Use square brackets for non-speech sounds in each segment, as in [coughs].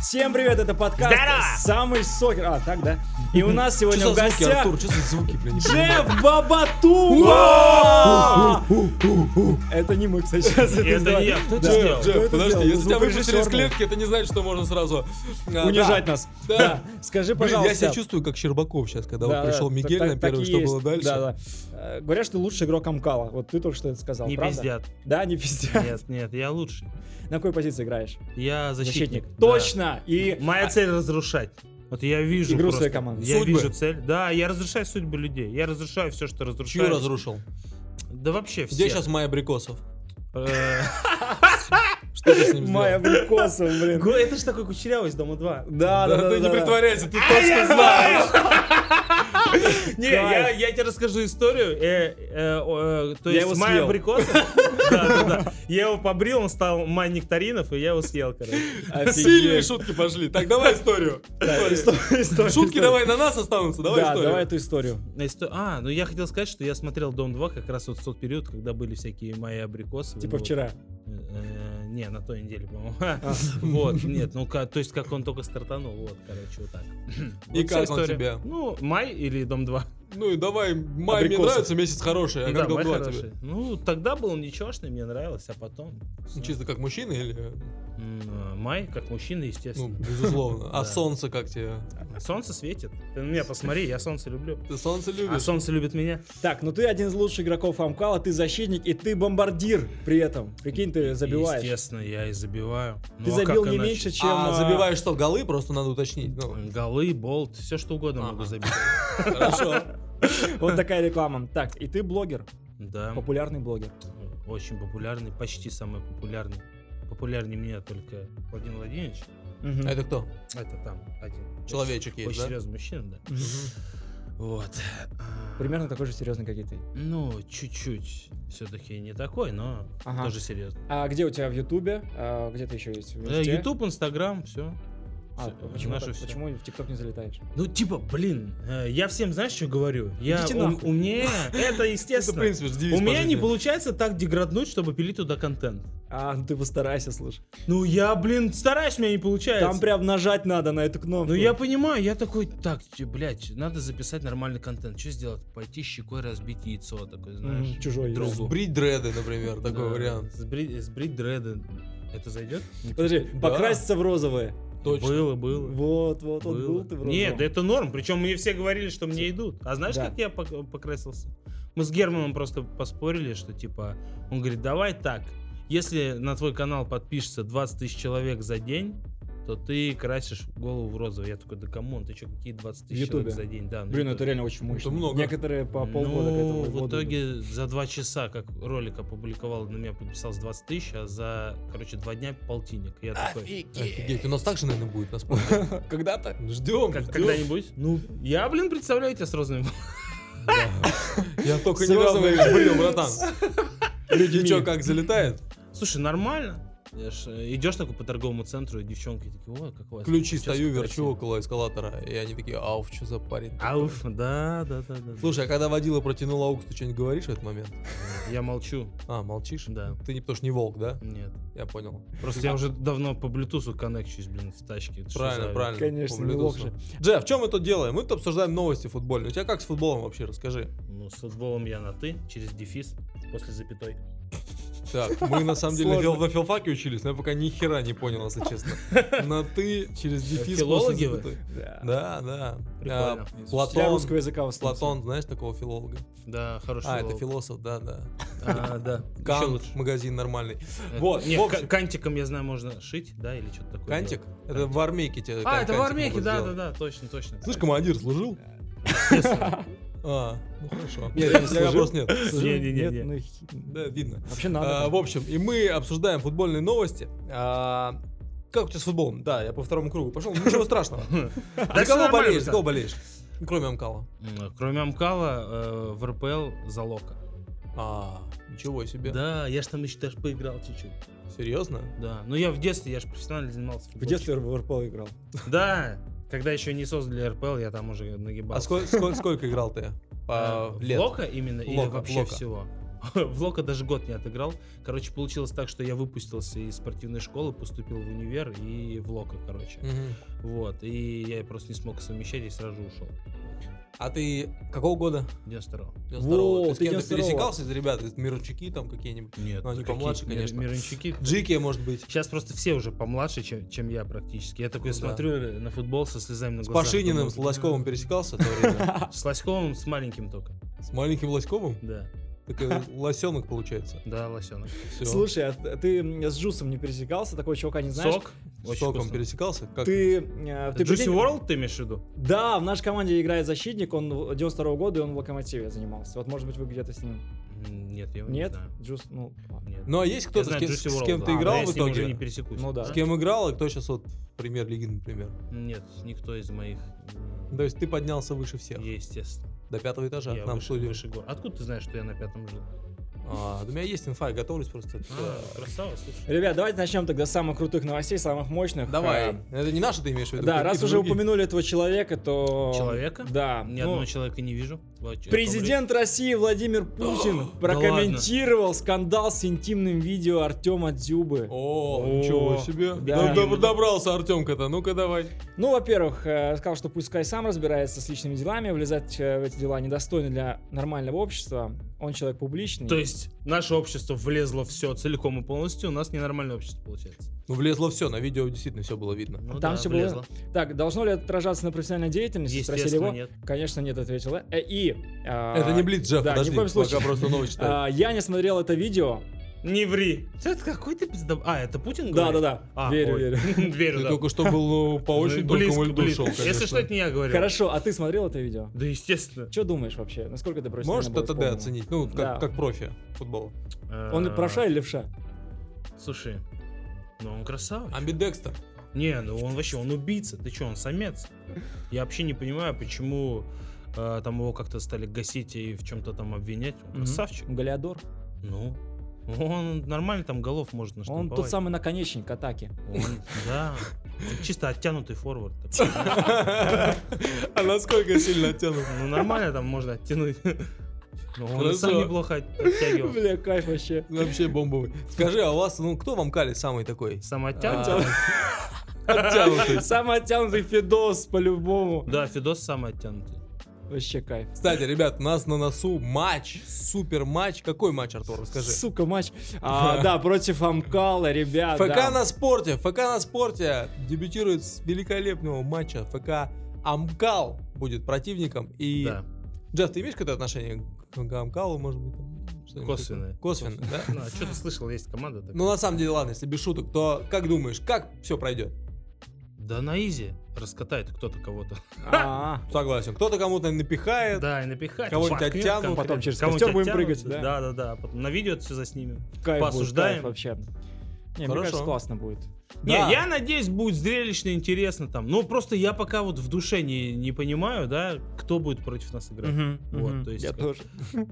Всем привет, это подкаст Здорово! «Самый сокер». А, так, да? И у нас сегодня в гостях Артур? Что за звуки, блин? Джефф Бабатума! Это не мы, кстати, сейчас это Это я, кто это сделал? Джефф, подожди, если тебя выпустили из клетки, это не значит, что можно сразу... а, Унижать нас. Да. Скажи, пожалуйста. я себя чувствую как Щербаков сейчас, когда Да, вот пришел Мигель на и что было дальше. Да, да. Э, Говорят, что лучший игрок Амкала. Вот ты только что это сказал, Не пиздят. Да, не пиздят. Нет, нет, я лучший. На какой позиции играешь? Я защитник. Да. Точно! И Моя цель разрушать. Вот я вижу Игру просто- своей команды. Я Судьбы. вижу цель. Да, я разрушаю судьбы людей. Я разрушаю все, что разрушаю. Чью разрушил? Да вообще все. Где сейчас Майя Абрикосов? Э, [laughs] Что ты с ним Майя сделал? Абрикосов, блин. го- Это ж такой кучерявый из Дома 2. Да, да, да. Ты не да, да. притворяйся, ты точно знаешь. [laughs] Не, я, я тебе расскажу историю. Э, э, э, то Я есть его Майя съел. [laughs] Да, да, да. Я его побрил, он стал Май Нектаринов, и я его съел, короче. Сильные Офигеть. шутки пошли. Так, давай историю. Да, Историю. история, история, Шутки история. давай на нас останутся, давай Да, историю. давай эту историю. Исто- А, ну я хотел сказать, что я смотрел Дом 2 как раз вот в тот период, когда были всякие мои абрикосы. Типа вчера. э, Не, на той неделе, по-моему. А. [laughs] Вот, нет, ну то есть как он только стартанул, вот, короче, вот так. И как он тебе? Ну, май или Дом 2? Ну и давай, май мне нравится, месяц хороший, а Ну да, как хороший. тебе? Ну, тогда был ничегошный, мне нравилось, а потом... Ну, Чисто как мужчина или... Э, Май, как мужчина, Ну, естественно. безусловно. [laughs] А солнце как тебе? Солнце светит. Ты на меня посмотри, я солнце люблю. Ты солнце А любишь? солнце любит меня. Так, ну ты один из лучших игроков Амкала, ты защитник, и ты бомбардир при этом. Прикинь, ты забиваешь. Естественно, я и забиваю. Ты Ну, а забил не меньше, чем... А, а, забиваешь что, голы? Просто надо уточнить. Ну, Голы, болт, все что угодно могу забить. [laughs] хорошо. [laughs] Вот такая реклама. Так, и ты блогер, Да. популярный блогер. Очень популярный, почти самый популярный. Популярнее меня только Владимир Владимирович. А это кто? Это там один. Человечек очень, есть, Очень да? серьезный мужчина, да. Мгм. Вот. Примерно такой же серьезный, как и ты. Ну, чуть-чуть. Все-таки не такой, но Ага. тоже серьезный. А где у тебя в Ютубе? А, где ты еще есть? В? Ютуб, Инстаграм, все. А, почему, наше так- почему в ТикТок не залетаешь? Ну, типа, блин, э, я всем, знаешь, что говорю? Я, Идите у, нахуй. у меня, [laughs] это Это, в естественно. принципе, девиз У меня не получается так деграднуть, чтобы пилить туда контент. А, ну ты постарайся, слушай. Ну, я, блин, стараюсь, у меня не получается. Там прям нажать надо на эту кнопку. Ну, я понимаю, я такой, так, блядь, надо записать нормальный контент. Что сделать? Пойти щекой разбить яйцо, такой, знаешь. Чужой другу. Сбрить дреды, например, такой вариант. Сбрить, дреды. Это зайдет? Подожди, покраситься в розовые. Точно. Было, было. Вот, вот, вот, Было. был ты в розовом. Нет, это норм. Причем мне все говорили, что мне идут. А знаешь, Да. как я пок- покрасился? Мы с Германом просто поспорили, что типа, он говорит, давай так, если на твой канал подпишется 20 тысяч человек за день, то ты красишь голову в розовый. Я такой, да come on, ты что, какие 20 тысяч человек за день? Да, Блин, ну Ютубе. это реально очень мощно. много. Некоторые по полгода к ну, этому в году идут. итоге за два часа, как ролик опубликовал, на меня подписалось 20 тысяч, а за, короче, два дня полтинник. Я такой, Офигеть, у нас так же, наверное, будет. [laughs] Когда-то. Ждем, когда-нибудь? Ну, я, блин, представляю тебя с розовыми Я только не розовый сбрил, братан. Людьми. И чё, как залетает? Слушай, нормально. Ж, э, Идешь такой по торговому центру, и девчонки такие, о, как у вас. Ключи стою, верчу красивая». около эскалатора, и они такие, ауф, что за парень? Ауф, да, да, да, да. Слушай, а когда водила протянул аукс, ты что-нибудь говоришь в этот момент? Я молчу. А, молчишь? Да. Ты не потому что не волк, да? Нет. Я понял. Просто я уже давно по Bluetooth коннекчусь, блин, в тачке. Правильно, правильно. Конечно, не волк же. Джефф, что мы тут делаем? Мы тут обсуждаем новости футбольные. У тебя как с футболом вообще, расскажи. Ну, с футболом я на ты, через дефис, после запятой. Так, мы на самом деле фил- на филфаке учились, но я пока ни хера не понял, если честно. На ты через дефис Филологи вы? Да. Да. Прикольно. А, Для Платон, русского языка. Платон, знаешь такого филолога? Да, хороший А, это философ, да, да. А, да. Еще Кант, лучше. магазин нормальный. Это- Вот, Нет, общем- кантиком, я знаю, можно шить, да, или что-то такое. Кантик? делать. Это Кантик. в армейке тебе А, это в армейке, да, да, да, точно, точно. Слышь, командир, служил? А, ну хорошо. Нет, я, не просто нет. Слушай, Не-не-не-не. нет, ну Да, видно. Вообще надо. А, в общем, и мы обсуждаем футбольные новости. А, как у тебя с футболом? Да, я по второму кругу пошел. Ничего страшного. [laughs] За кого болеешь? За кого болеешь? Кроме Амкала. Кроме Амкала, э, в РПЛ за Лока. А, ничего себе. Да, я ж там еще даже поиграл чуть-чуть. Серьезно? Да. Ну я в детстве, я же профессионально занимался В детстве в РПЛ играл. Да. Когда еще не создали РПЛ, я там уже А нагибался. сколько, сколько, сколько играл ты? По Э, лет? Лока именно или Лока, вообще Лока. всего? [laughs] в Лока даже год не отыграл. Короче, получилось так, что я выпустился из спортивной школы, поступил в универ и в Лока, короче. Мгм. Вот, и я просто не смог совмещать и сразу ушел. А ты какого года? 92 92-го. Во, Ты с кем-то 92-го. пересекался из ребят, из Мирончуки там какие-нибудь? Нет, Ну, они какие- помладше, конечно. Мирончуки. Джики, может быть. Сейчас просто все уже помладше, чем, чем я практически. Я такой Ну да. смотрю на футбол со слезами на С глазах. Пашининым, думаю, с Лоськовым пересекался в то время? [laughs] С Лоськовым, с маленьким только. С маленьким Лоськовым? Да, Такой [laughs] лосенок получается. да, лосенок. Слушай, а ты с Джусом не пересекался? Такого чувака не знаешь? Сок. С Очень соком вкусно. пересекался? Как? Ты, э, ты Juicy прикинь- World ты имеешь в виду? Да, в нашей команде играет защитник, он 92 года, и он в Локомотиве занимался. Вот, может быть, вы где-то с ним. Нет, я его Нет? не знаю. Джус, ну. Нет. Ну а есть Я кто-то, с кем, с World, кем ты но играл я в с ним уже итоге? не пересекусь. Ну да. С кем играл, и кто сейчас вот в премьер-лиге, например? Нет, никто из моих. То есть ты поднялся выше всех, Естественно. До пятого этажа, Я нам выше, студию. выше гор. Откуда ты знаешь, что я на пятом жил? А, у меня есть инфа, я готовлюсь просто. А, красава, слушай. Ребят, давайте начнем тогда с самых крутых новостей, самых мощных. Давай. А, Это не наши ты имеешь в виду? Да, раз уже другие? упомянули этого человека, то... Человека? Да. Ни ну, одного человека не вижу. Президент России Владимир Путин Да прокомментировал скандал с интимным видео Артема Дзюбы. О, О, ничего себе. да. Да, доб- добрался Артемка-то, ну-ка давай. Ну, во-первых, э, сказал, что пускай сам разбирается с личными делами, влезать э, в эти дела недостойно для нормального общества. Он человек публичный. То есть наше общество влезло все целиком и полностью, у нас ненормальное общество получается. Ну влезло все, на видео действительно все было видно. Ну Там да, всё влезло. Так, должно ли это отражаться на профессиональной деятельности? Спросили его. нет. Конечно, нет, ответил. Э, И... а, Это не Блиц, Джефф, да, ни подожди, в коем случае. пока просто новость [laughs] читаю. а, Я не смотрел это видео. Не ври. Это какой ты пиздоб... А, это Путин Да, говорит? да, да. А, верю, ой. верю. [laughs] Верю, Ты да. только что был ну, по очень Близко, тонкому льду близко. шел, Если что, это не я говорю. Хорошо, а ты смотрел это видео? Да, естественно. Что думаешь вообще? Насколько ты профессионально Можешь ТТД оценить? Ну, как, как профи футбола. Он А, правша или левша? Слушай, ну он красавчик. Амбидекстер. Не, ну он вообще, он убийца. Ты что, он самец? Я вообще не понимаю, почему э, там его как-то стали гасить и в чем-то там обвинять. Он красавчик. Галиадор. Ну, он нормально там голов может Он наштамповать. тот самый наконечник атаки. Он, да. Чисто оттянутый форвард. А насколько сильно оттянут? Ну, нормально там можно оттянуть. Ну, он сам неплохо от- оттягивал. Бля, кайф вообще. Вообще бомбовый. Скажи, а у вас, ну, кто вам калит самый такой? Сам А, оттянутый. Оттянутый. Самый оттянутый Фидос по-любому. Да, Фидос самый оттянутый. Вообще кайф. Кстати, ребят, у нас на носу матч, супер матч. Какой матч, Артур, расскажи? Сука, матч. А, [laughs] да, против Амкала, ребят. ФК да. на спорте, ФК на спорте дебютирует с великолепного матча. ФК Амкал будет противником. И, Да. Джефф, ты имеешь какое-то отношение к ФК Амкалу, может быть? Косвенное. такое? Косвенно, да? Ну, а что ты слышал, есть команда такая. Ну, на самом деле, ладно, если без шуток, то как думаешь, как все пройдет? Да на изи раскатает кто-то кого-то. А, [laughs] Согласен. Кто-то кому-то напихает. Да, и напихать. Кого-нибудь шваркнет оттянут, потом через кого-нибудь костер будем оттянут, прыгать, да? Да, да, да. Потом на видео это все заснимем. кайф будет, Поосуждаем. кайф вообще. Не, мне Хорошо. кажется, классно будет. Не, Да. я надеюсь, будет зрелищно, интересно там. Ну, просто я пока вот в душе не, не понимаю, да, кто будет против нас играть. Вот, то есть Я как- тоже. [laughs]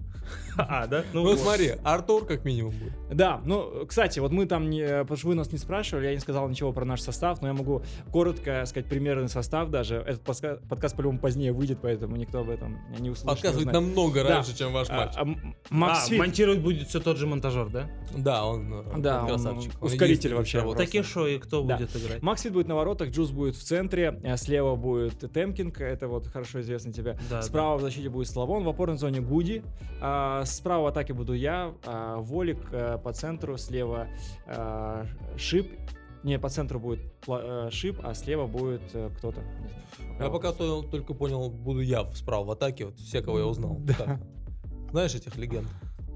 А, да? Ну, вот. смотри, Артур как минимум будет. Да, ну, кстати, вот мы там, не, потому что вы нас не спрашивали, я не сказал ничего про наш состав, но я могу коротко сказать примерный состав даже. Этот подска- подкаст, по-любому, позднее выйдет, поэтому никто об этом не услышит. не Подкаст будет намного Да. раньше, чем ваш А, матч. а, А, Макс Фит. монтировать будет все тот же монтажер, да? Да, он, э, Да, он красавчик. Он ускоритель вообще сработал. просто. Такие шо и кто Да. будет играть? Макс Фит будет на воротах, Джуз будет в центре, а слева будет Темкинг, это вот хорошо известно тебе. Да, Справа в защите будет Славон, в опорной зоне Гуди. А, справа в атаке буду я, а, Волик а, по центру, слева а, Шип. Не, по центру будет э, Шип, а слева будет э, кто-то. Я пока то- только понял, буду я справа в атаке, вот все, кого я узнал. Да. Так. Знаешь этих легенд?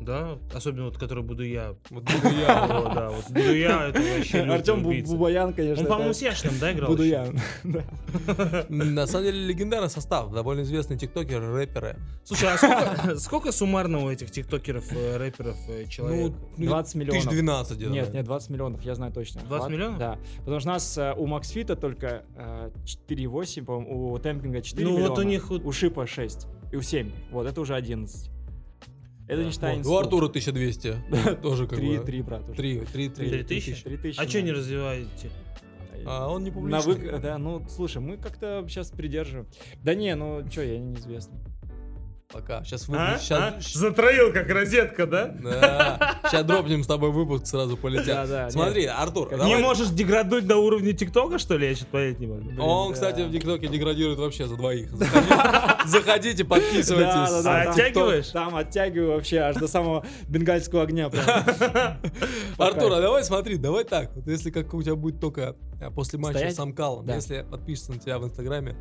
Да, особенно вот, который буду я. Вот буду я. [laughs] О, да, вот буду я, это вообще Артем убийца. Бубаян, конечно. Он, по-моему, с Яшиным, да, играл? Буду я. [laughs] На самом деле легендарный состав, довольно известные тиктокеры, рэперы. Слушай, а сколько, [laughs] сколько суммарно у этих тиктокеров, э, рэперов э, человек? Ну, 20 миллионов. Тысяч 12 где-то. Нет, нет, 20 миллионов, я знаю точно. 20 Ладно? миллионов? Да. Потому что у нас э, у Максфита только э, 4,8, по-моему, у Темпинга 4 Ну, вот миллиона, у них у Шипа 6, и у 7. Вот, это уже 11. Это не считая инсту. У Артура 1200. [laughs] Тоже как 3, бы. 3, брат. уже. 3, 3, 3. Три тысячи? 3 тысячи. А что не развиваете? А он не На публичный. вы... Да, ну, слушай, мы как-то сейчас придерживаем. Да не, ну, что, я неизвестный. Пока. Сейчас А? выпуск. А? Сейчас, Затроил, как розетка, да? да. Сейчас дропнем с тобой выпуск, сразу полетят. Да, да, Смотри, Артур, Как Не давай. можешь деграднуть до уровня ТикТока, что ли? Я что-то понять не могу. Блин, Он, да. кстати, в ТикТоке деградирует вообще за двоих. Заходите, [laughs] заходите, подписывайтесь. Да, да, да, А там оттягиваешь? Там оттягиваю вообще аж до самого бенгальского огня. [laughs] Артур, а давай смотри, давай так. Вот если как у тебя будет только а, после матча Стоять? с Амкалом, Да. если подпишется на тебя в Инстаграме,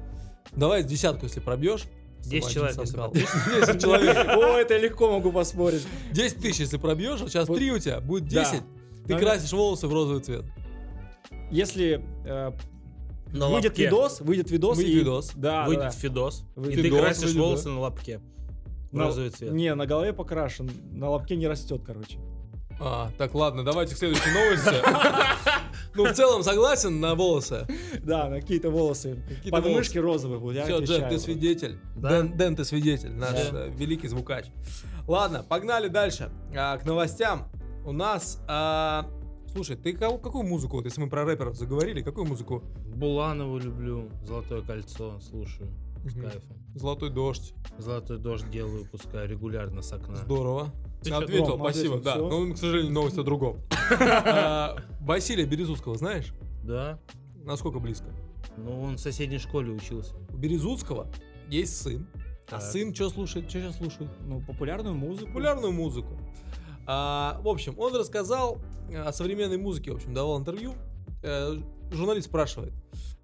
давай десятку, если пробьешь. С 10 матчем человек, если Амкалом. 10 человек. О, это я легко могу поспорить. 10 тысяч, если пробьешь, вот сейчас Вот. 3 у тебя, будет Да. 10. Ты красишь волосы в розовый цвет. Если э, На выйдет лобке. видос, выйдет видос. Выйдет и- видос. Да, Выйдет да. Фидос. Выйдет И ты красишь выйдет, волосы да. на лобке. В На- розовый цвет. Не, на голове покрашен, на лобке не растет, короче. А, так, ладно, давайте к следующей новости. [laughs] Ну, в целом согласен на волосы. Да, на какие-то волосы. Какие-то Подмышки розовые будут, Все, Джек, отвечаю. ты свидетель. Да. Дэн, Дэн, ты свидетель, наш Да. э, великий звукач. Ладно, погнали дальше. А, к новостям. У нас... а, слушай, ты кого- какую музыку, вот если мы про рэперов заговорили, какую музыку? Буланову люблю. Золотое кольцо слушаю. С Мгм. кайфом. Золотой дождь. Золотой дождь делаю, пускай регулярно с окна. Здорово. Ответил, Ром, спасибо, да. Но, к сожалению, новость о другом. [laughs] А, Василия Березутского знаешь? Да. Насколько близко? Ну, он в соседней школе учился. У Березутского есть сын. А сын что слушает? Что сейчас слушает? Ну, популярную музыку. популярную музыку. А, в общем, он рассказал э, о современной музыке, в общем, давал интервью. Журналист спрашивает,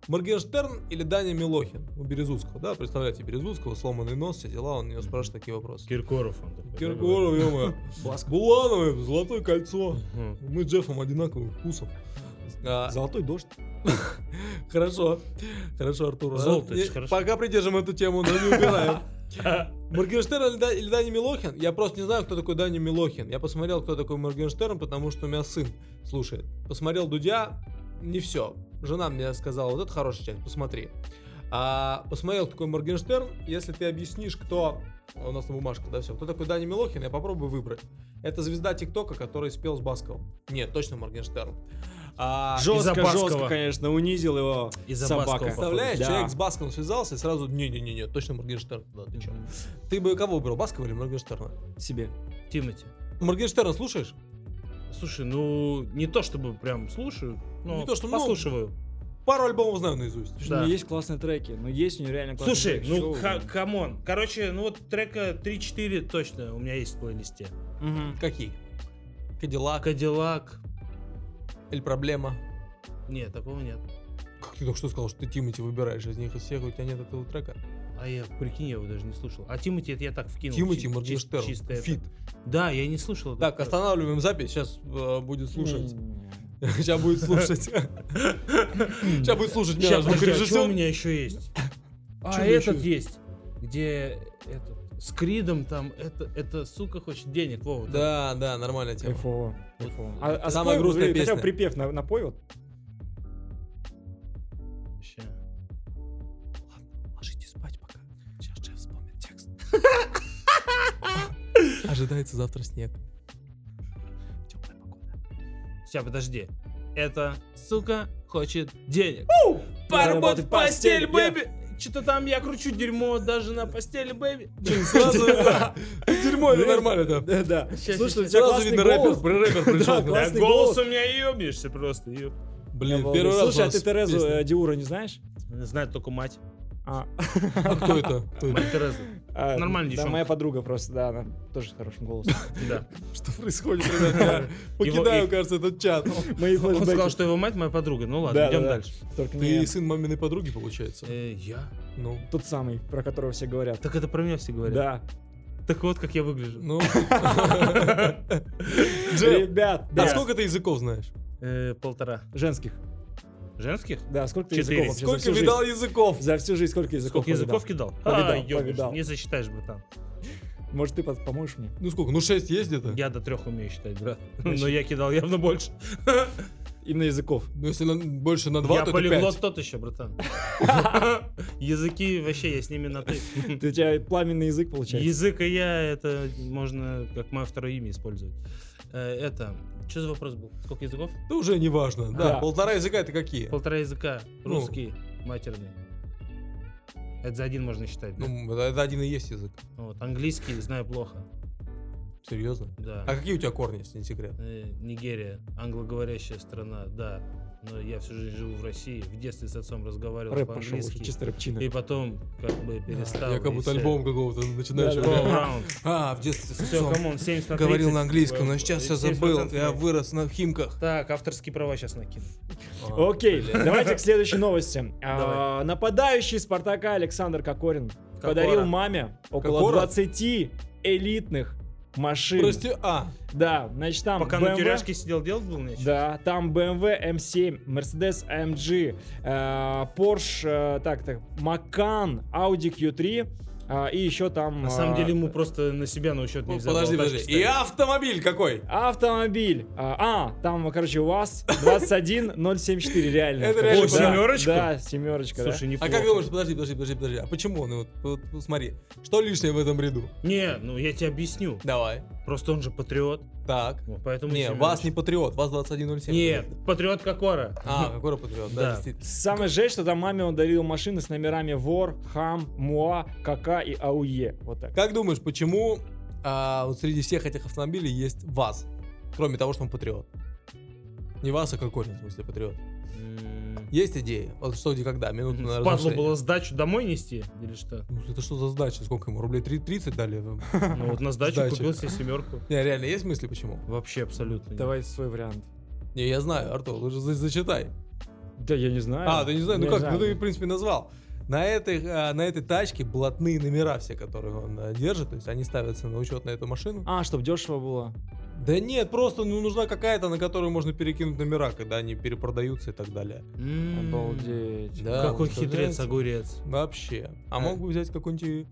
Моргенштерн или Даня Милохин? У Березутского, да, представляете, Березутского, сломанный нос, все дела, он у него спрашивает такие вопросы. Киркоров он такой. Киркоров, ё. [laughs] Булановый, золотое кольцо. Мы с Джеффом одинаковых вкусов. А, Золотой дождь. [laughs] Хорошо, хорошо, Артур. Золото, не- хорошо. Пока придержим эту тему, но не убираем. [laughs] Моргенштерн или Дани Милохин? Я просто не знаю, кто такой Дани Милохин. Я посмотрел, кто такой Моргенштерн, потому что у меня сын слушает. Посмотрел Дудя, не все. Жена мне сказала, вот это хорошая часть, посмотри. А посмотрел, такой Моргенштерн. Если ты объяснишь, кто... У нас на бумажке, да, все. Кто такой Дани Милохин, я попробую выбрать. Это звезда ТикТока, который спел с Басковым. Нет, точно Моргенштерн. А, Жестко, жестко, конечно, унизил его Из-за собака. Представляешь, Да. человек с Басковым связался и сразу, не-не-не, точно Моргенштерн. Да, ты чё? Ты бы кого выбрал, Баскова или Моргенштерна? себе. Тимати. Моргенштерна слушаешь? Слушай, ну, не то чтобы прям слушаю, но Не то, что, ну, послушиваю. Пару альбомов знаю наизусть. Слушай, Да. ну, есть классные треки, но есть у него реально классные Слушай, треки. ну, come on. Короче, ну вот трека 3-4 точно у меня есть в плейлисте. Мгм. Какие? Кадиллак Кадиллак. или Проблема? Нет, такого нет. Как ты только что сказал, что ты Тимати выбираешь из них из всех, у тебя нет этого трека? А я, прикинь, я его даже не слушал. А Тимати это я так вкинул. Тимати, Чи- чис- Моргенштерн, чисто это. фит. Да, я не слушал. Так, трек. останавливаем запись, сейчас будет слушать. М. Сейчас будет слушать. Сейчас будет слушать меня а звукорежиссер. что у меня еще есть? А, этот есть. Где этот, с Кридом там, это, это сука хочет денег, Вова. Да, да, нормальная тема. Кайфово. кайфово. А, а Самая спой, грустная хотя бы песня. припев на, напой вот. Ща. Ложитесь спать пока. Сейчас Джефф вспомнит текст. Ожидается завтра снег. Сейчас, подожди. Это, сука, хочет денег. Поработать постель, постель, бэби. Что-то там я кручу дерьмо даже на постели, бэби. [laughs] Сразу. [laughs] Дерьмо, это нормально, да. Да, Слушай, у тебя Сразу классный видно рэпер, рэпер [laughs] пришел. Голос у меня ебнешься просто. еб. Блин, первый раз Слушай, а ты Терезу э, Диура не знаешь? Знает только мать. А, А кто это? Кто это? Мать Тереза. а, Нормальная Да, девчонка. моя подруга просто, да, она тоже с хорошим голосом. Да. [laughs] Что происходит, ребят? Я покидаю, кажется, этот чат. Он сказал, что его мать моя подруга. Ну ладно, Да, идем да, да. дальше. Ты сын маминой подруги, получается? Э, я? Ну. тот самый, про которого все говорят. Так это про меня все говорят. Да. Так вот, как я выгляжу. Ну. [laughs] Ребят, а да. сколько ты языков знаешь? Э, полтора. Женских. Женских? Да, сколько ты Четыре. языков вообще Сколько видал жизнь? языков? За всю жизнь сколько языков Сколько языков кидал? Повидал, а, повидал. не засчитаешь, братан. Может, ты поможешь мне? Ну сколько? Ну 6 есть где-то? Я до трех умею считать, брат. Значит- Но я кидал явно больше. Именно языков. Ну если на- больше на 2, Я то это полиглот 5. тот еще, братан. [laughs] Языки вообще, я с ними на ты. Ты, [laughs] у тебя пламенный язык получается. Язык и я, это можно как мое второе имя использовать. Э, Это, что за вопрос был? Сколько языков? Это уже не важно. Да, Да. полтора языка это какие? Полтора языка. Ну. Русский, матерный. Это за один можно считать. да? Ну, это, это один и есть язык. Вот, английский знаю плохо. Серьезно? Да. А какие у тебя корни, если не секрет? Э, Нигерия, англоговорящая страна, да. Но я всю жизнь живу в России. В детстве с отцом разговаривал Рэп пошел, по-английски. чисто рэпчина. И потом как бы перестал. Я как будто альбом какого-то начинающего. Да, да, да. А, в детстве с Все, отцом come on, 70 на говорил 30. на английском, но сейчас все 70% забыл. Я вырос на Химках. Так, авторские права сейчас накину. Окей, Блин. давайте к следующей новости. А. Нападающий Спартака Александр Кокорин Кокора. подарил маме около Кокора? 20 элитных машин. Прости, а, Да, значит там Пока на BMW, тюряшке сидел, делать был нечего? Да, там BMW M7, Mercedes AMG, э, Porsche, э, так, так, Macan, Audi Q3 э, и еще там... На самом э, деле ему просто на себя на учет нельзя. подожди, подожди. И автомобиль какой? Автомобиль. А, а, там, короче, УАЗ 21074, реально. Это реально да, семерочку? Да, семерочка, да. Слушай, А неплохо. как думаешь, подожди, подожди, подожди, подожди. А почему он вот смотри, что лишнее в этом ряду? Не, ну я тебе объясню. Давай. Просто он же патриот. Так. вот поэтому Не, вас не патриот, вас 2107. Нет, патриот Кокора. А, какой патриот, да, действительно. Самое жесть, что там маме он дарил машины с номерами Вор, Хам, Муа, Кака и АУЕ. Вот так. Как думаешь, почему а, вот среди всех этих автомобилей есть ВАЗ? Кроме того, что он патриот. Не ВАЗ, а Кокорин, в смысле, патриот. Есть идея? Вот что, где, когда? Минуту на Впадло размышление. было сдачу домой нести? Или что? Ну, это что за сдача? Сколько ему? Рублей три- 30 дали? Ну [laughs] вот на сдачу Сдача. купил себе семерку. Не, реально, есть мысли почему? Вообще абсолютно. нет. Давай свой вариант. Не, я знаю, Артур, же за- зачитай. Да я не знаю. А, ты не знаешь, ну как, знаю. ну ты, в принципе, назвал. На этой, а, на этой тачке блатные номера все, которые он а, держит, то есть они ставятся на учет на эту машину. А, чтоб дешево было. Да нет, просто ну, нужна какая-то, на которую можно перекинуть номера, когда они перепродаются и так далее. М, Обалдеть. Да, Какой хитрец, огурец. Вообще. А А. мог бы взять какой-нибудь...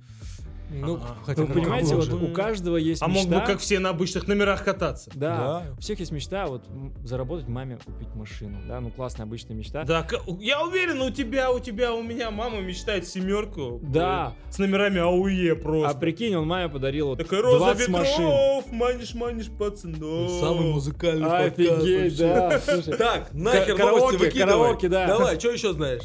Ну, А, хотя Вы ну, понимаете, вот у каждого есть А мог мечта. бы, как все на обычных номерах кататься. Да, Да. у всех есть мечта, вот м, заработать маме купить машину. Да, ну классная обычная мечта. Да, я уверен, у тебя, у тебя, у меня мама мечтает семерку. Да. э, С номерами АУЕ А просто. прикинь, он маме подарил вот Такая роза 20 машин. ветров, манишь, манишь, пацанов. Самый музыкальный подкаст Офигеть, да, [laughs] слушай. Так, нахер караоке, новости выкидывай. караоке, да. Давай, что еще знаешь?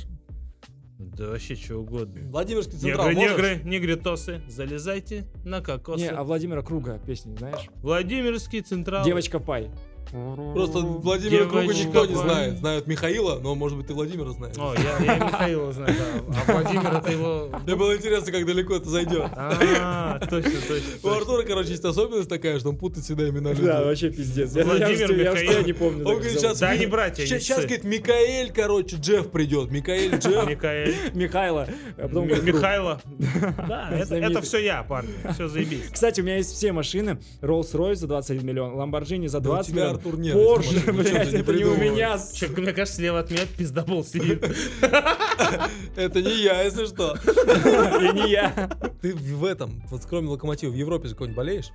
Да вообще что угодно. Владимирский централ Негры, можешь? негры, негритосы, залезайте на кокосы. Не, а Владимира Круга песни, знаешь? Владимирский централ. Девочка Пай. Просто Владимира Круга никто не знает. Знают Михаила, но, может быть, ты Владимира знаешь. О, я, я Михаила знаю, да. А Владимир это его... Мне было интересно, как далеко это зайдет. А, точно, точно. У. Артура, короче, есть особенность такая, что он путает всегда имена людей. Да, вообще пиздец. Владимир Михаил. я не помню. Он говорит, сейчас... Да, они братья, Сейчас, говорит, Микаэль, короче, Джефф придет. Микаэль, Джефф. [laughs] Микаэль. Михайло. а. Михайло. [laughs] Да, это, все я, парни. Все заебись. Кстати, у меня есть все машины. Rolls-Royce за 21 миллион, Lamborghini за Да у 20 тебя, миллионов. Артур, ну чё блядь, не это не у меня. Мне кажется, слева от меня пиздобол сидит. [laughs] Это не я, если что. [laughs] И не я. Ты в этом, вот кроме локомотива, в Европе же какой-нибудь болеешь?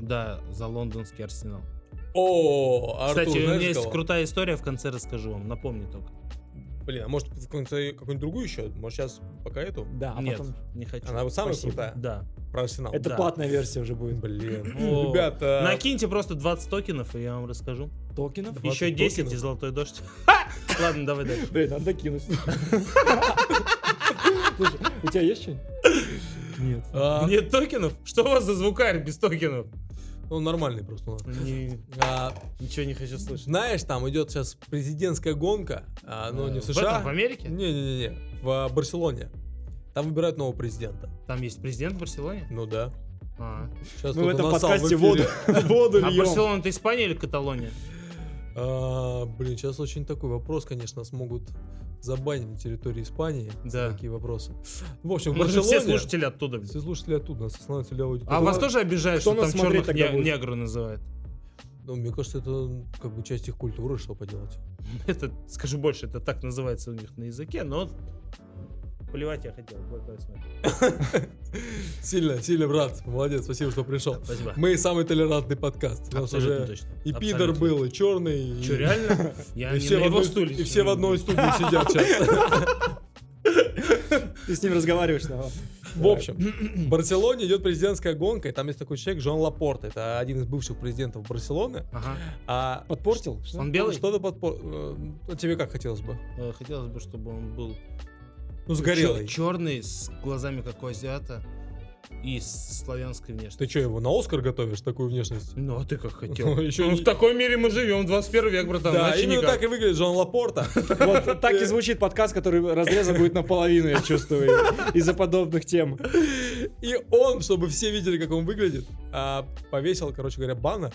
Да, за лондонский арсенал. О, Артур, Кстати, у меня есть крутая история, в конце расскажу вам. Напомни только. Блин, а может какую-нибудь другую еще? Может сейчас пока эту? Да, а Нет, потом... не хочу. Она самая Спасибо. крутая. Да. Про Арсенал. Это Да. платная версия уже будет. Блин. О, Ребята. Накиньте просто 20 токенов, и я вам расскажу. Токенов? 20 Еще 10 токенов? и золотой дождь. Ладно, давай дальше. Блин, надо кинуть. Слушай, у тебя есть что-нибудь? Нет. А, Нет токенов? Что у вас за звукарь без токенов? Он нормальный просто. у нас. Не- А, Ничего не хочу слышать. знаешь, там идет сейчас президентская гонка, а, но не в Э, США. этом, в Америке? Не-не-не, в а, Барселоне. Там выбирают нового президента. Там есть президент в Барселоне? Ну да. А, Сейчас Мы в этом подкасте в воду, [laughs] воду а льем. Барселона это Испания или Каталония? А, блин, сейчас очень такой вопрос, конечно, смогут забанить на территории Испании. за Да. Такие вопросы. В общем, в Мы же все Барселоне... слушатели оттуда. блин. Все слушатели оттуда, нас основная целевая аудитория. А вас тоже обижают, что там черных не- негры называют? Ну, мне кажется, это как бы часть их культуры, что поделать. [laughs] Это, скажу больше, это так называется у них на языке, но плевать я хотел. Давай. [laughs] Сильно, сильно, брат. Молодец, спасибо, что пришел. Спасибо. Мы самый толерантный подкаст. У нас уже и пидор был, и черный. Че, реально? [laughs] Я И не все, на в его одной, стуле. и все в одной студии сидят сейчас. Ты с ним разговариваешь, да? В общем, в Барселоне идет президентская гонка, и там есть такой человек, Жон Лапорт. Это один из бывших президентов Барселоны. Ага. А Подпортил? Что? Он белый? Что-то подпор... э, ну, Тебе как хотелось бы? Э, Хотелось бы, чтобы он был Ну, сгорелый. Черный, с глазами, как у азиата. И с славянской внешностью. Ты что, его на Оскар готовишь, такую внешность? Ну, а ты как хотел. Ну, ещё Ну, не- в таком мире мы живем, 21 век, братан. да, иначе именно никак. так и выглядит Жан Лапорта. [laughs] Вот так и звучит подкаст, который разрезан будет наполовину, я чувствую, из-за подобных тем. И он, чтобы все видели, как он выглядит, а, повесил, короче говоря, баннер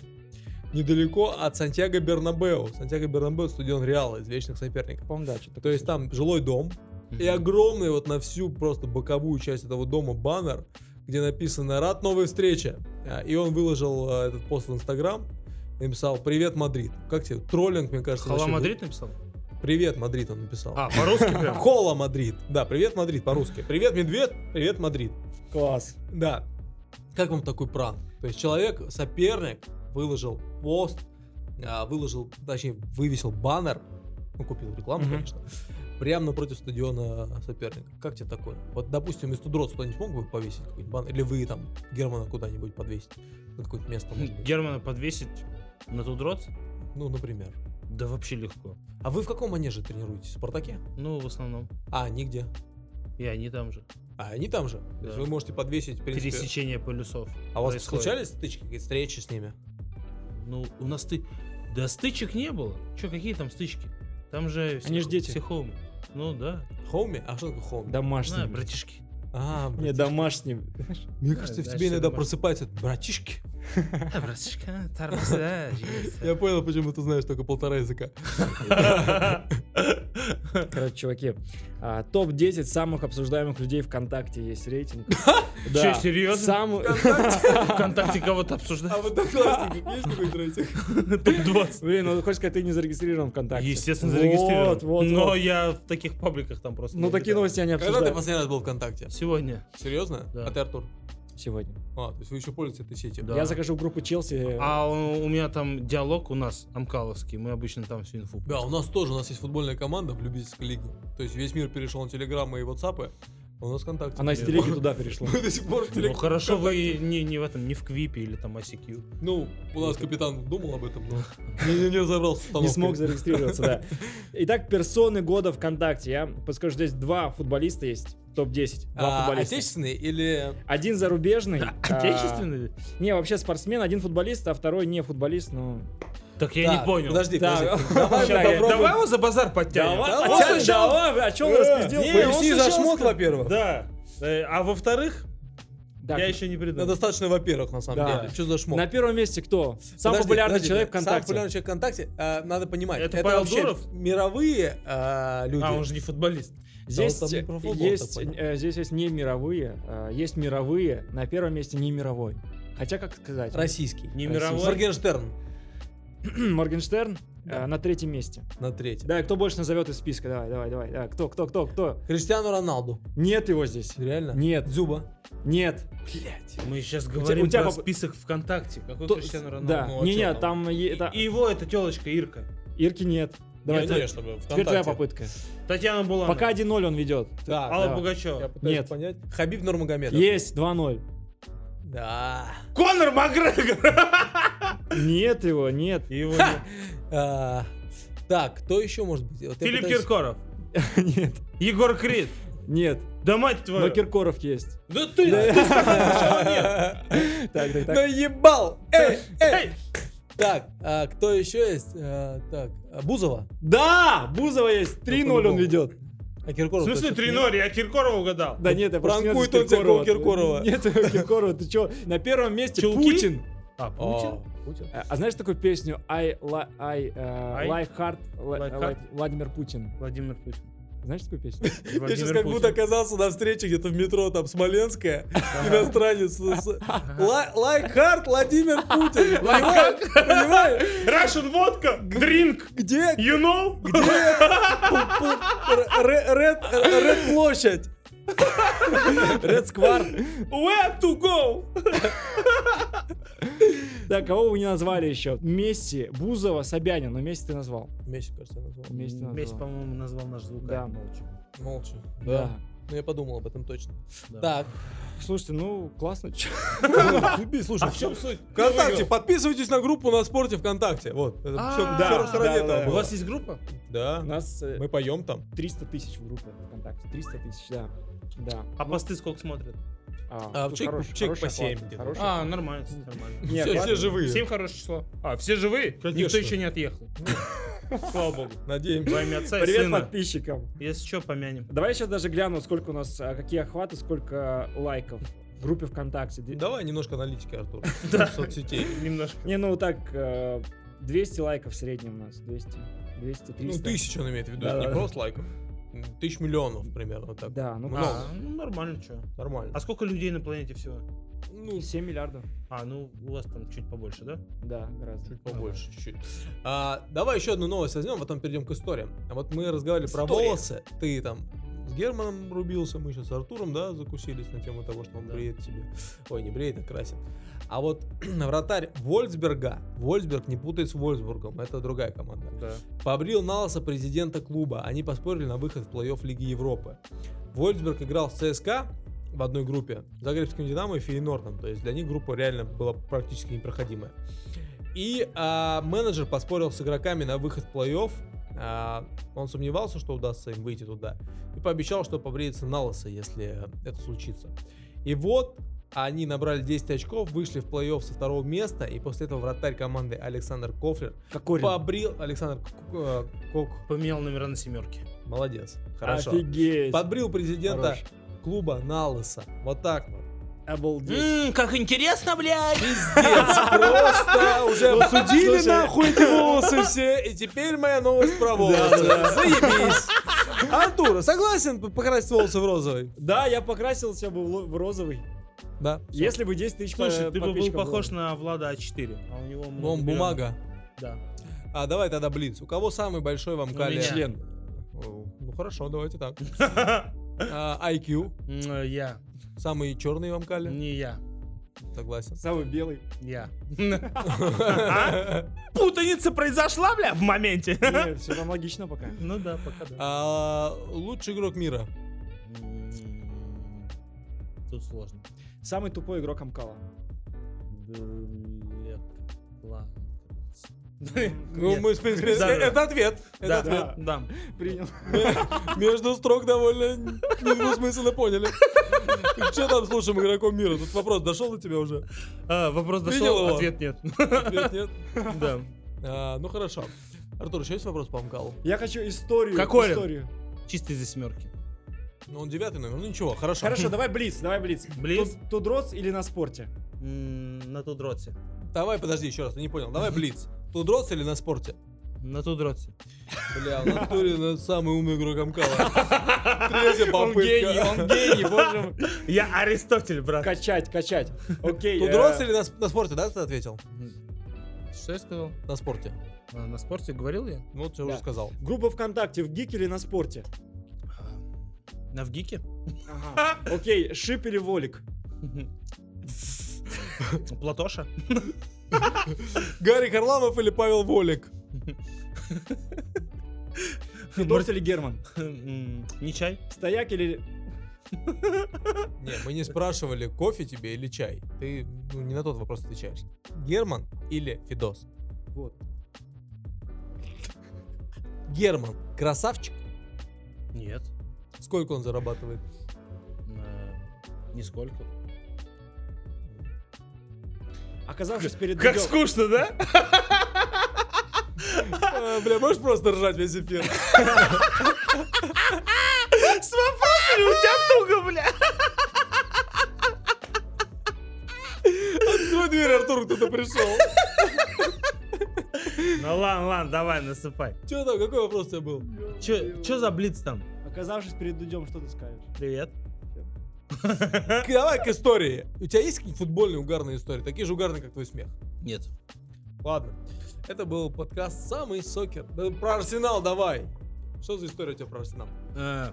недалеко от Сантьяго Бернабеу. Сантьяго Бернабеу стадион Реала из вечных соперников. По-моему, да, что-то То есть там жилой дом, и огромный вот на всю просто боковую часть этого дома баннер, где написано «Рад новой встрече». А, И он выложил а, этот пост в Инстаграм и написал «Привет, Мадрид». Как тебе? Троллинг, мне кажется. Hala вообще был. Мадрид написал? «Привет, Мадрид» он написал. А, по-русски прям? [laughs] Hola, Мадрид. Да, «Привет, Мадрид» по-русски. «Привет, Медведь», «Привет, Мадрид». Класс. Да. Как вам такой пранк? То есть человек, соперник, выложил пост, а, выложил, точнее, вывесил баннер, ну, купил рекламу, Мгм. конечно, прямо напротив стадиона соперника. Как тебе такое? Вот, допустим, из Тудрот кто-нибудь мог бы повесить какой-нибудь баннер? Или вы там Германа куда-нибудь подвесить? На какое-то место, может быть? Германа подвесить на тот рот? Ну, например. Да вообще легко. А вы в каком манеже тренируетесь? В Спартаке? Ну, в основном. А, нигде. И они там же. А они там же? То есть Да. вы можете подвесить, в принципе... Пересечение полюсов. А у вас происходит. случались стычки, какие-то встречи с ними? Ну, у нас ты... Да стычек не было. Че, какие там стычки? Там же все, Они ж дети. все хоуми. Ну да. Хоуми? А что такое хоуми? Знаю, Домашний. братишки. А, Не, братишки. домашний. Мне кажется, в тебе иногда домашний. просыпается братишки. А, братишка, тормоза, Я понял, почему ты знаешь только полтора языка. Короче, чуваки, а, топ-10 самых обсуждаемых людей ВКонтакте есть рейтинг. [laughs] Че, серьезно? Самый... Вконтакте кого-то А обсуждают? в Одноклассниках есть какой-то рейтинг? Топ-20. Блин, ну хочешь сказать, ты не зарегистрирован ВКонтакте? Естественно, Вот, зарегистрирован. вот, Но вот. я в таких пабликах там просто... Ну не такие новости они Когда ты обсуждают. последний раз был ВКонтакте? Сегодня. Серьезно? Да. А ты, Артур? Сегодня. А, то есть вы еще пользуетесь этой сетью? Да. Я захожу в группу Челси. А у, у меня там диалог у нас амкаловский. Мы обычно там всю инфу. Да, у нас тоже, у нас есть футбольная команда в любительской лиге. То есть весь мир перешел на Телеграм и Ватсапы, а у нас ВКонтакте. Она из телеги туда перешла. [laughs] Мы до сих пор в Ну хорошо, вы не, не в этом, не в Квипе или там ICQ. Ну, у нас капитан думал об этом, но [laughs] не, не, не разобрался Не смог зарегистрироваться, да. [laughs] Итак, персоны года ВКонтакте. Я подскажу, здесь два футболиста есть. Топ-10. Два А, футболиста. отечественный или... Один зарубежный. [laughs] а, Отечественный? Не, вообще спортсмен, один футболист, а второй не футболист, ну... Так я Так, не понял. Подожди, подожди. [laughs] Давай попробуем. Давай его за базар подтянем. Давай, давай, а чё- сначала- давай, а чё он Э, распиздел? не, он Пояси сначала за шмот, сказал- во-первых. Да. Э, А во-вторых, Так, я еще не Ну, придумал. достаточно, во-первых, на самом Да. деле. Что за шмот? На первом месте кто? Самый Подожди, популярный подожди, человек да. Самый ВКонтакте. популярный человек ВКонтакте, а, надо понимать. Это Это, Павел вообще Дуров? мировые а, люди. А, он же не футболист. Здесь, Да, вот есть, э, здесь есть не мировые, а, есть мировые, на первом месте не мировой. Хотя, как сказать, Российский. Не Российский. мировой? Моргенштерн [clears throat] Моргенштерн Да. э, на третьем месте. на третьем. Да, и кто больше назовет из списка? Давай, давай, давай. Да, кто, кто, кто, кто? Криштиану Роналду. Нет его здесь. Реально? Нет. Дзюба. Нет. Блять. Мы сейчас тебя- говорим у тебя про поп- список ВКонтакте. Какой То- Криштиану Роналду? Да. Ну, а не, не, там? е- это- И его эта телочка Ирка. Ирки нет. Давай, не, ты- не, чтобы теперь твоя попытка. Татьяна Буланова. Пока 1-0 он ведет. Да, Алла да. Я Пугачева. пытаюсь Нет. понять. Хабиб Нурмагомедов. Есть 2-0. Да. Конор Макгрегор. [laughs] Нет его, нет. Его нет. [laughs] А, так, кто еще может быть? Вот я Филипп пытаюсь- Киркоров. [laughs] Нет. Егор Крид. Нет. Да мать Но твою. Киркоров есть. Да ты, ты сначала нет. Так, так, Ну так. ебал! Эй, эй! Так, а кто еще есть? А, так, а, Бузова. Да! Бузова есть. 3-0 он по-любому. ведет. А В Киркоров смысле точно 3-0? Я Киркорова угадал. Да нет, я просто не Пранкует знаю, он Киркорова. Киркорова. [laughs] Нет, Киркорова, ты чё? На первом месте Чулки? Путин. А? Путин? Путин. А а знаешь такую песню I, li, I, э, I? like hard, li- Like like Владимир Путин? Владимир Путин. Знаешь такую песню? [laughs] Я сейчас как будто оказался на встрече где-то в метро, там, Смоленская, иностранец. Like hard Владимир Путин. [laughs] Понимаешь? Russian vodka, drink, Где? you know? Где? Ред площадь. [laughs] Red Square. Where to go? Да, кого вы не назвали еще? Месси, Бузова, Собянин. Но Месси ты назвал. Месяц, кажется, я назвал. Месси ты назвал. Месяц, по-моему, назвал наш звукарь Да. молча. Молча. Да. Ну, я подумал об этом точно. Да. Так, Слушайте, ну, классно. [laughs] Слушай, А в чем суть? ВКонтакте, подписывайтесь на группу на спорте ВКонтакте. Вот, А, все, да, да, да. У вас есть группа? У Да, нас э, мы поем там. 300 тысяч в группе ВКонтакте. 300 тысяч, да. Да. А посты сколько смотрят? А, тут человек- хороший- человек по хороший охват, семь где-то. хороший А, нормально, нормально. Нет, все, все живые. Семь хорошее число. А, все живые? Конечно. Никто еще не отъехал. [laughs] Слава богу. Надеемся. Во имя отца и Привет сына. подписчикам. Если что, помянем. Давай сейчас даже гляну, сколько у нас, а, какие охваты, сколько лайков в группе ВКонтакте. Давай немножко аналитики, Артур. [laughs] Соцсетей. Немножко. Не, ну так, э, 200 лайков в среднем у нас. 200, 200, 300. Ну, тысячу он имеет в виду, Да, не да. просто лайков. Тысяч миллионов примерно. Так. Да, ну Много. А, ну нормально, что. Нормально. А сколько людей на планете всего? Ну, 7 миллиардов. А, ну у вас там чуть побольше, да? Да, гораздо. чуть побольше, чуть-чуть. А, давай еще одну новость возьмем, потом перейдем к историям. А вот мы разговаривали про История. волосы. Ты там с Германом рубился, мы сейчас с Артуром, да, закусились на тему того, что он Да. бреет себе. Ой, не бреет, а красит. А вот [clears throat] вратарь Вольсберга, Вольсберг не путает с Вольсбургом, это другая команда. Да. Побрил на лысо президента клуба. Они поспорили на выход в плей-офф Лиги Европы. Вольсберг играл с ЦСКА в одной группе, Загребским Динамо и Фейнордом. То есть для них группа реально была практически непроходимая. И а, менеджер поспорил с игроками на выход в плей-офф. А, он сомневался, что удастся им выйти туда. И пообещал, что побреется на лысо, если это случится. И вот они набрали 10 очков, вышли в плей-офф со второго места. И после этого вратарь команды Александр Кофлер Какой побрил Александр К- э, Кок. Поменял номера на семерки. Молодец. Хорошо. Офигеть. Подбрил президента Хорош. клуба на лысо. Вот так вот. Обалдеть. как интересно, блядь! Пиздец. Просто уже обсудили слушай. нахуй эти волосы все. И теперь моя новость про волосы. Заебись. Артур, согласен покрасить волосы в розовый? Да, я покрасил себя бы в розовый. Да. Если бы 10 тысяч Слушай, ты бы был похож на Влада А4, а у него... Ну, он бумага. Да. А давай тогда блиц. У кого самый большой вам калия? Член. Ну хорошо, давайте так. [laughs] А, IQ. М, Я. Самый черный вам калий? Не я. Согласен. Самый белый. Я. [laughs] Путаница произошла, бля, в моменте. Все там логично пока. Ну да, пока да. А, Лучший игрок мира. Тут сложно. Самый тупой игрок Амкала. Ну, мы, в принципе, Да, да. это ответ. Это Да, ответ. да. Принял. Между строк довольно недвусмысленно поняли. Что там с лучшим игроком мира? Тут вопрос дошел до тебя уже? А, вопрос дошел, ответ нет. Ответ нет? Да. А, Ну хорошо. Артур, еще есть вопрос по Амкалу? Я хочу историю. Какой? Историю. Чисто из-за семерки. Ну, он девятый номер, ну ничего, хорошо. Хорошо, давай блиц, давай блиц. Блиц? 2DROTS или на спорте? На Тудроте. Давай, подожди, еще раз, ты не понял. Давай [laughs] Блиц. 2DROTS или на спорте? На Тудроте. Бля, в натуре ну, самый умный игрок Амкала. [laughs] Третья Он гений, попытка. он гений, боже мой. Я Аристотель, брат. Качать, качать. Окей. 2DROTS э, или на, на спорте, да, ты ответил? Что я сказал? На спорте. А, На спорте говорил я? Ну, вот ты Да. уже сказал. Группа ВКонтакте в ГИК или на спорте? На ВГИКе? Ага. Окей, Шип или Волик? Платоша? Гарри Харламов или Павел Волик? Федос или Герман? Не чай? Стояк или... Не, мы не спрашивали, кофе тебе или чай. Ты ну, не на тот вопрос отвечаешь. Герман или Фидос? Вот. Герман, красавчик. Нет. Сколько он зарабатывает? Э, Нисколько. Оказавшись перед Как Дудем- скучно, да? А, Бля, можешь просто ржать весь эфир? С вопросами у тебя туго, бля. Открой дверь, Артур, кто-то пришел. Ну ладно, ладно, давай, насыпай. Че там, какой вопрос у тебя был? Че, че за блиц там? Оказавшись перед Дудем, что ты скажешь? Привет. [laughs] Давай к истории. У тебя есть какие-то футбольные угарные истории? Такие же угарные, как твой смех. Нет. Ладно. Это был подкаст «Самый сокер». Да Про Арсенал давай. Что за история у тебя про Арсенал? Э,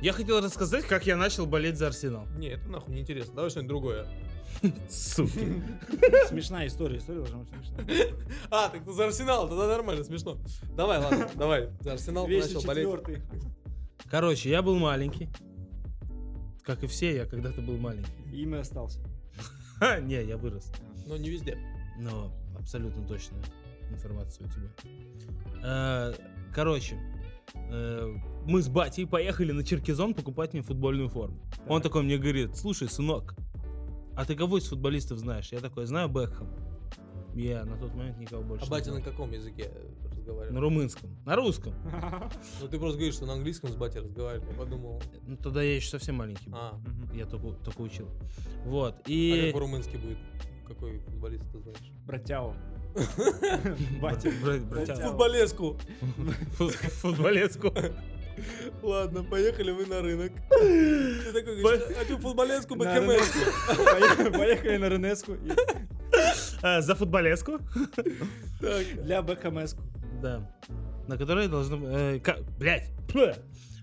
Я хотел рассказать, как я начал болеть за Арсенал. Не, это нахуй не интересно. Давай что-нибудь другое. [laughs] Суки. [laughs] Смешная история, история должна быть смешная. А, так ты за Арсенал, тогда нормально, смешно. Давай, ладно, давай. За Арсенал ты начал болеть. 204 Короче, я был маленький. Как и все, я когда-то был маленький. Им и остался. Ха, [laughs] Не, я вырос. Но не везде. Но абсолютно точная информация у тебя. Э, Короче, э, мы с батей поехали на Черкизон покупать мне футбольную форму. Он Так. такой мне говорит, слушай, сынок, а ты кого из футболистов знаешь? Я такой, знаю Бекхэм. Я на тот момент никого больше А не батя знал. на каком языке На разговаривал? румынском. На русском. [laughs] Ну ты просто говоришь, что на английском с батей разговаривали. Я подумал, Ну, тогда я еще совсем маленький был. а. Я только, только учил. Вот. а И... как по-румынски будет? Какой футболист ты знаешь? Братяу. [laughs] Батя. Бра- братя- Братя. Футболеску. [laughs] Фу- Футболецку. Ладно, поехали вы на рынок. Ты такой говоришь, хочу футболеску На БКМСку. Поехали- на Ренеску. и- А, За футболеску? Для БКМСку. Да. На которой должно... э, Блядь. Пф.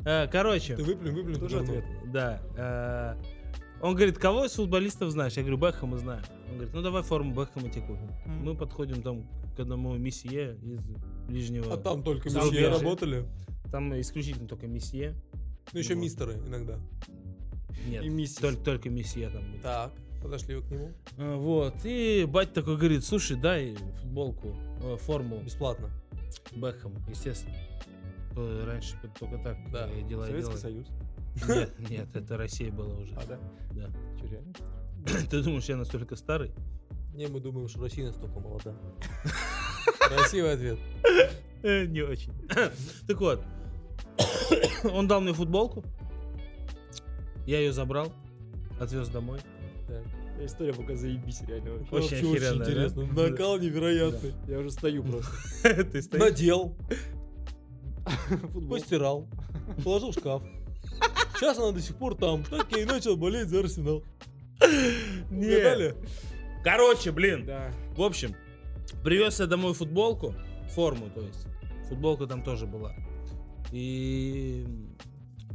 Э, Короче. Ты выплюнь, выплюнь. Тоже говно. ответ. Да. э, Он говорит, кого из футболистов знаешь? Я говорю, Бекхэма знаю. Он говорит, ну давай форму Бекхэма тебе купим. Мгм. Мы подходим там к одному месье из ближнего. А там только месье работали. Там исключительно только месье. Ну еще Вот. мистеры иногда. Нет, И миссис. только, только месье там были. Так, подошли вы к нему. А, Вот. И батя такой говорит, слушай, дай футболку, э, форму Бесплатно. Бекхэм, естественно. Раньше только так Да. э, дела Советский делали. Союз. Нет, нет, это Россия была уже. А, да? Да. Че, реально? [clears throat] Ты думаешь, я настолько старый? Не, мы думаем, что Россия настолько молода. [laughs] Красивый ответ. Э, Не очень. [clears throat] Так вот, [clears throat] он дал мне футболку, я ее забрал, отвез домой. История пока заебись, реально. вообще. Очень Вообще охеренно, да? интересно. Да. Накал невероятный. Я уже стою просто. [laughs] Ты стоишь? Надел, [laughs] постирал, положил в шкаф. Сейчас она до сих пор там. Так я и начал болеть за Арсенал. Нет. Угадали? Короче, блин. Да. В общем, привез я домой футболку, форму, то есть. Футболка там тоже была. И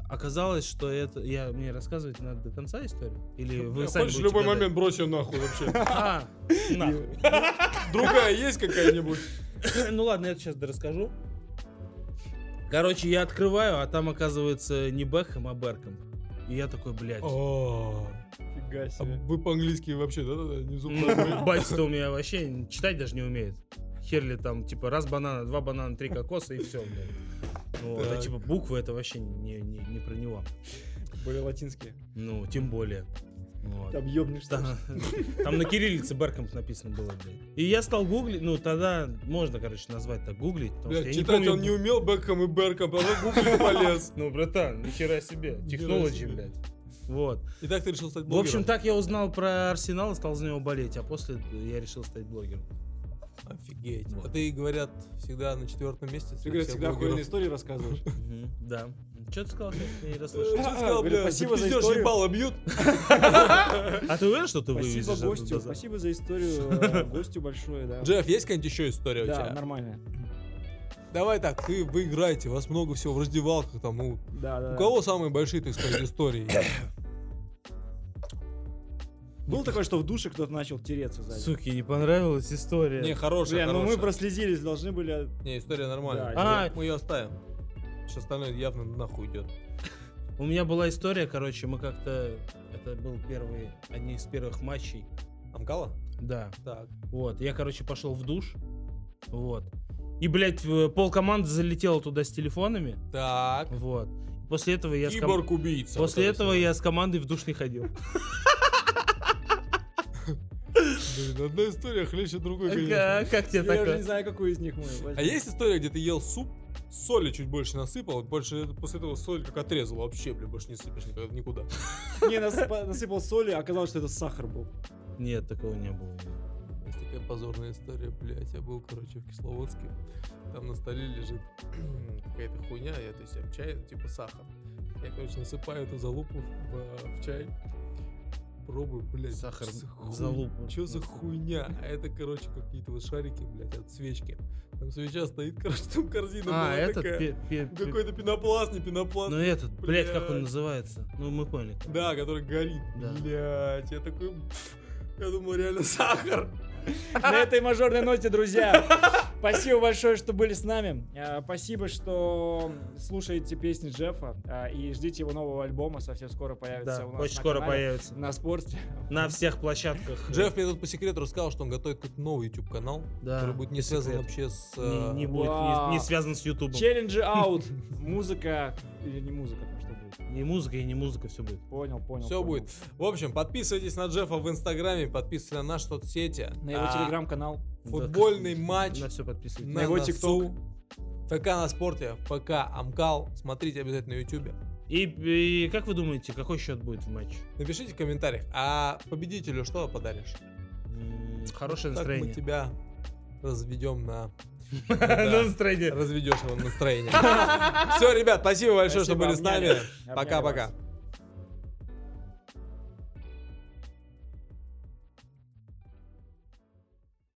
оказалось, что это... Я, мне рассказывать надо до конца историю? Или вы сами Хочешь в любой гадать? момент брось ее нахуй вообще. [laughs] А, нахуй. [laughs] Другая есть какая-нибудь? [laughs] Ну ладно, я это сейчас расскажу. Короче, я открываю, а там оказывается не Бэхэм, а Берком. И я такой, блядь. Фига А себе. вы по-английски вообще, да-да-да, не зубной? Батя-то у меня вообще читать даже не умеет. Херли там, типа, раз банана, два банана, три кокоса и все, блядь. Вот, а типа буквы это вообще не, не, не про него. Более латинские. Ну, тем более. Вот. Там ёбнешься. Там, [laughs] там на кириллице Берком написано было, блядь. И я стал гуглить, ну тогда можно, короче, назвать так гуглить. потому что Блядь, я не читать помню он не умел, Бекхэм и Берком, а потом гуглить полез. [laughs] Ну, братан, нихера себе. Нихера Технологии, себе. блядь. Вот. И так ты решил стать В блогером? общем, так я узнал про Арсенал и стал за него болеть, а после я решил стать блогером. Офигеть. Вот. А ты, говорят, всегда на четвертом месте Ты, всех всегда охуенные истории рассказываешь. [laughs] Да. Что ты сказал? Я не Э, расслышал. Что ты сказал, Говорю, бля, спасибо за историю. ебало бьют? [laughs] А ты уверен, что ты вывезешь Спасибо гостю, спасибо за историю. [laughs] э, Гостю большое, да. Джефф, есть какая-нибудь еще история у Да, тебя? нормально. Давай так, ты, вы играете, у вас много всего в раздевалках там, ну, Да, да. у да. кого самые большие, так сказать, истории? [coughs] Был такое, что в душе кто-то начал тереться сзади. Суки, не понравилась история. Не, хорошая, Бля, ну мы прослезились, должны были... Не, история нормальная. Да, А. Мы ее оставим. Сейчас остальное явно нахуй идет. У меня была история, короче, мы как-то... Это был первый, одни из первых матчей. Амкала? Да. Так. Вот. Я, короче, пошел в душ. Вот. И, блядь, пол команды залетело туда с телефонами. Так. Вот. После этого я Киборг-убийца. После этого я с командой в душ не ходил. [laughs] Блин, одна история хлеще другой, А конечно. Как тебе Я уже не такое? знаю, какую из них мы. А есть история, где ты ел суп, соли чуть больше насыпал, больше после этого соль как отрезал, вообще, блин, больше не сыпешь никогда, никуда. [laughs] Не, насыпал, соли, оказалось, что это сахар был. Нет, такого не было. Есть такая позорная история, блядь, я был, короче, в Кисловодске, там на столе лежит [clears throat] какая-то хуйня, я, то есть, я чай, типа сахар. Я, короче, насыпаю эту залупу в, в чай, пробую, блядь. Сахар за хуй- залупу. Чё за хуйня? А это, короче, какие-то вот шарики, блядь, от свечки. Там свеча стоит, [laughs] короче, там корзина А, была этот... такая. пе- пе- Какой-то пенопласт, не пенопласт. Ну этот, блядь, как он Блядь. называется? Ну, мы поняли. Да, который горит. Да. Блядь, я такой... Я думаю, реально сахар. [laughs] На этой мажорной ноте, друзья, Спасибо большое, что были с нами. Э, Спасибо, что слушаете песни Джеффа. э, И ждите его нового альбома. Совсем скоро появится Да, у нас очень на скоро канале, появится. На спорте. На всех площадках. Джефф мне тут по секрету рассказал, что он готовит какой-то новый YouTube канал, Да, который будет не связан вообще с... не, э, не будет, Вау. не, не связан с Ютубом. Челленджи аут. [laughs] Музыка. Или не музыка, там что будет? Не музыка и не музыка, все будет. Понял, понял. Все понял. будет. В общем, подписывайтесь на Джеффа в Инстаграме, подписывайтесь на наши соцсети. На его А, телеграм-канал. Футбольный Да, матч На все подписывайтесь. на, его носу. ТикТок. ФК на спорте, ФК Амкал. Смотрите обязательно на Ютубе. И, и как вы думаете, какой счет будет в матче? Напишите в комментариях, а победителю что подаришь? Хорошее Так мы настроение. тебя разведем на... [laughs] На Да. настроение. Разведешь его настроение. [laughs] Все, ребят, спасибо большое, что были с нами. Пока-пока.